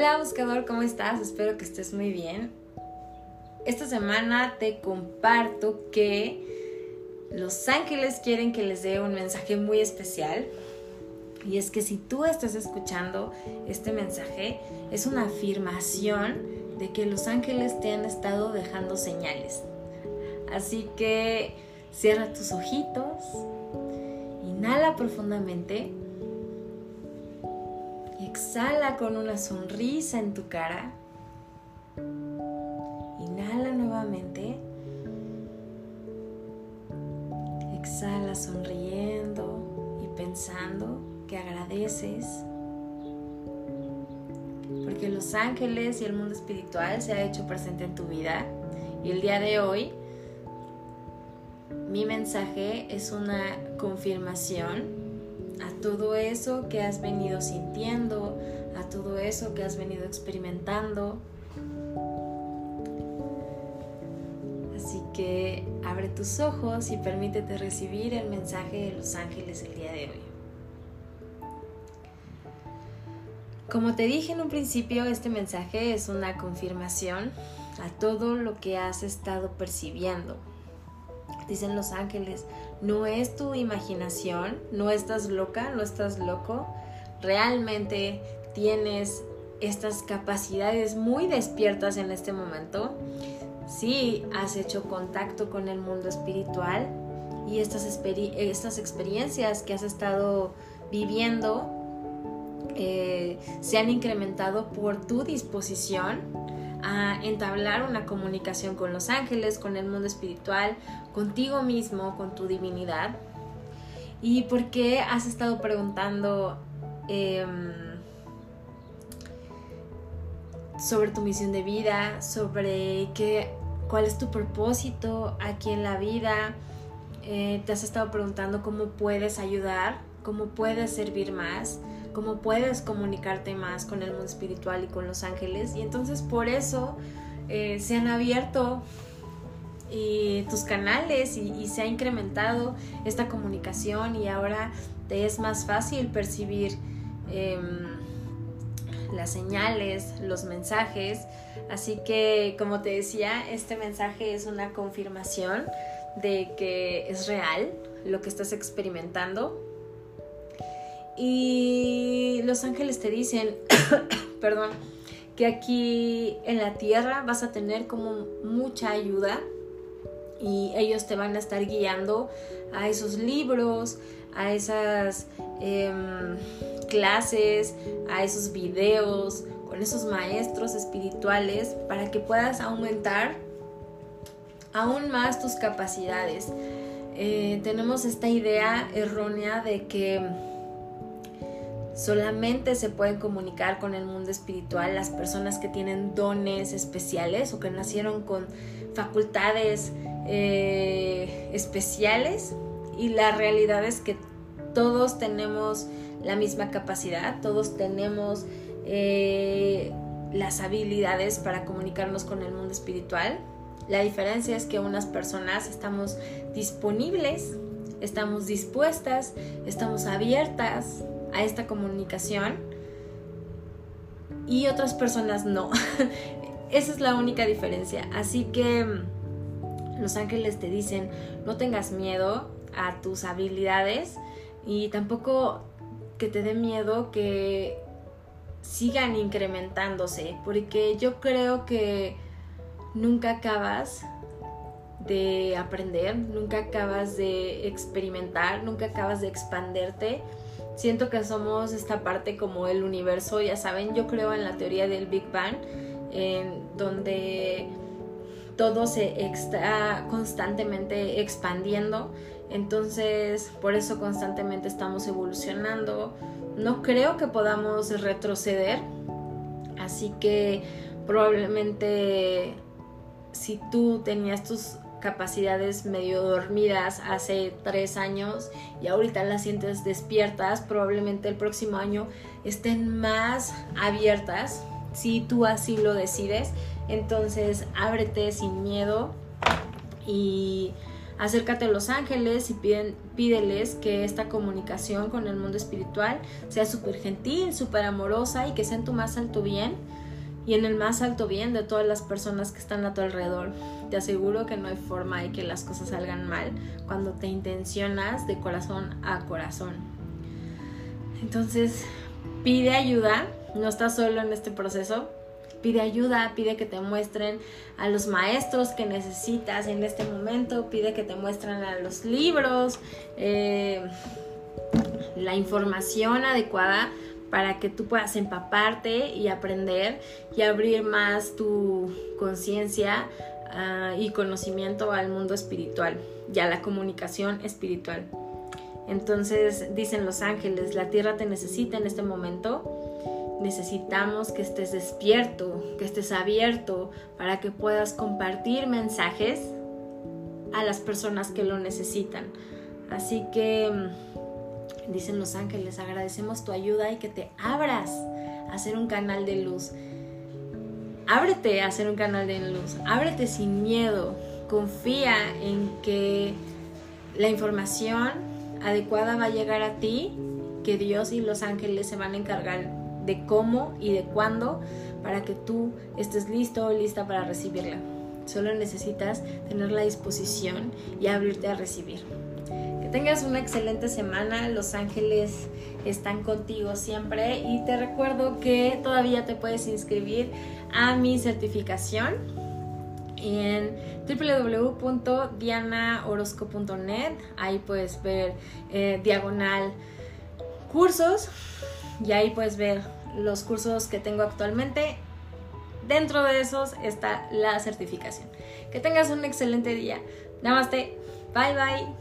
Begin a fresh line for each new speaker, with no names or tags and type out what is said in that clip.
Hola buscador, ¿cómo estás? Espero que estés muy bien. Esta semana te comparto que los ángeles quieren que les dé un mensaje muy especial. Y es que si tú estás escuchando este mensaje, es una afirmación de que los ángeles te han estado dejando señales. Así que cierra tus ojitos, inhala profundamente Exhala con una sonrisa en tu cara. Inhala nuevamente. Exhala sonriendo y pensando que agradeces. Porque los ángeles y el mundo espiritual se ha hecho presente en tu vida. Y el día de hoy mi mensaje es una confirmación a todo eso que has venido sintiendo, a todo eso que has venido experimentando. Así que abre tus ojos y permítete recibir el mensaje de los ángeles el día de hoy. Como te dije en un principio, este mensaje es una confirmación a todo lo que has estado percibiendo, dicen los ángeles, no es tu imaginación, no estás loca, no estás loco, realmente tienes estas capacidades muy despiertas en este momento. Sí, has hecho contacto con el mundo espiritual y estas, estas experiencias que has estado viviendo eh, se han incrementado por tu disposición a entablar una comunicación con los ángeles, con el mundo espiritual, contigo mismo, con tu divinidad. ¿Y por qué has estado preguntando em, sobre tu misión de vida, sobre qué, cuál es tu propósito aquí en la vida? Eh, te has estado preguntando cómo puedes ayudar, cómo puedes servir más cómo puedes comunicarte más con el mundo espiritual y con los ángeles. Y entonces por eso eh, se han abierto tus canales y, se ha incrementado esta comunicación y ahora te es más fácil percibir em, las señales, los mensajes. Así que, como te decía, este mensaje es una confirmación de que es real lo que estás experimentando y los ángeles te dicen, perdón, que aquí en la tierra vas a tener como mucha ayuda y ellos te van a estar guiando a esos libros, a esas em, clases, a esos videos, con esos maestros espirituales para que puedas aumentar aún más tus capacidades. Eh, tenemos esta idea errónea de que Solamente se pueden comunicar con el mundo espiritual las personas que tienen dones especiales o que nacieron con facultades eh, especiales y la realidad es que todos tenemos la misma capacidad, todos tenemos eh, las habilidades para comunicarnos con el mundo espiritual. La diferencia es que unas personas estamos disponibles, estamos dispuestas, estamos abiertas a esta comunicación y otras personas no. Esa es la única diferencia. Así que mm, los ángeles te dicen, no tengas miedo a tus habilidades y tampoco que te dé miedo que sigan incrementándose, porque yo creo que nunca acabas de aprender, nunca acabas de experimentar, nunca acabas de expanderte Siento que somos esta parte como el universo, ya saben, yo creo en la teoría del Big Bang, en donde todo se está constantemente expandiendo, entonces por eso constantemente estamos evolucionando. No creo que podamos retroceder, así que probablemente si tú tenías tus capacidades medio dormidas hace tres años y ahorita las sientes despiertas, probablemente el próximo año estén más abiertas si tú así lo decides. Entonces ábrete sin miedo y Acércate a los ángeles y pídeles que esta comunicación con el mundo espiritual sea súper gentil, súper amorosa y que sea en tu más alto bien y en el más alto bien de todas las personas que están a tu alrededor. Te aseguro que no hay forma de que las cosas salgan mal cuando te intencionas de corazón a corazón. Entonces, pide ayuda, no estás solo en este proceso, pide ayuda, pide que te muestren a los maestros que necesitas en este momento, pide que te muestren a los libros, eh, la información adecuada para que tú puedas empaparte y aprender y abrir más tu conciencia ah, y conocimiento al mundo espiritual y a la comunicación espiritual. Entonces dicen los ángeles, la tierra te necesita en este momento necesitamos que estés despierto, que estés abierto para que puedas compartir mensajes a las personas que lo necesitan. Así que, dicen los ángeles, agradecemos tu ayuda y que te abras a hacer un canal de luz. Ábrete a hacer un canal de luz, ábrete sin miedo, confía en que la información adecuada va a llegar a ti, que Dios y los ángeles se van a encargar de cómo y de cuándo para que tú estés listo o lista para recibirla. Solo necesitas tener la disposición y abrirte a recibir. Tengas una excelente semana. Los ángeles están contigo siempre y te recuerdo que todavía te puedes inscribir a mi certificación en www.dianaorosco.net. Ahí puedes ver eh, diagonal cursos y ahí puedes ver los cursos que tengo actualmente. Dentro de esos está la certificación. Que tengas un excelente día. Namaste. Bye bye.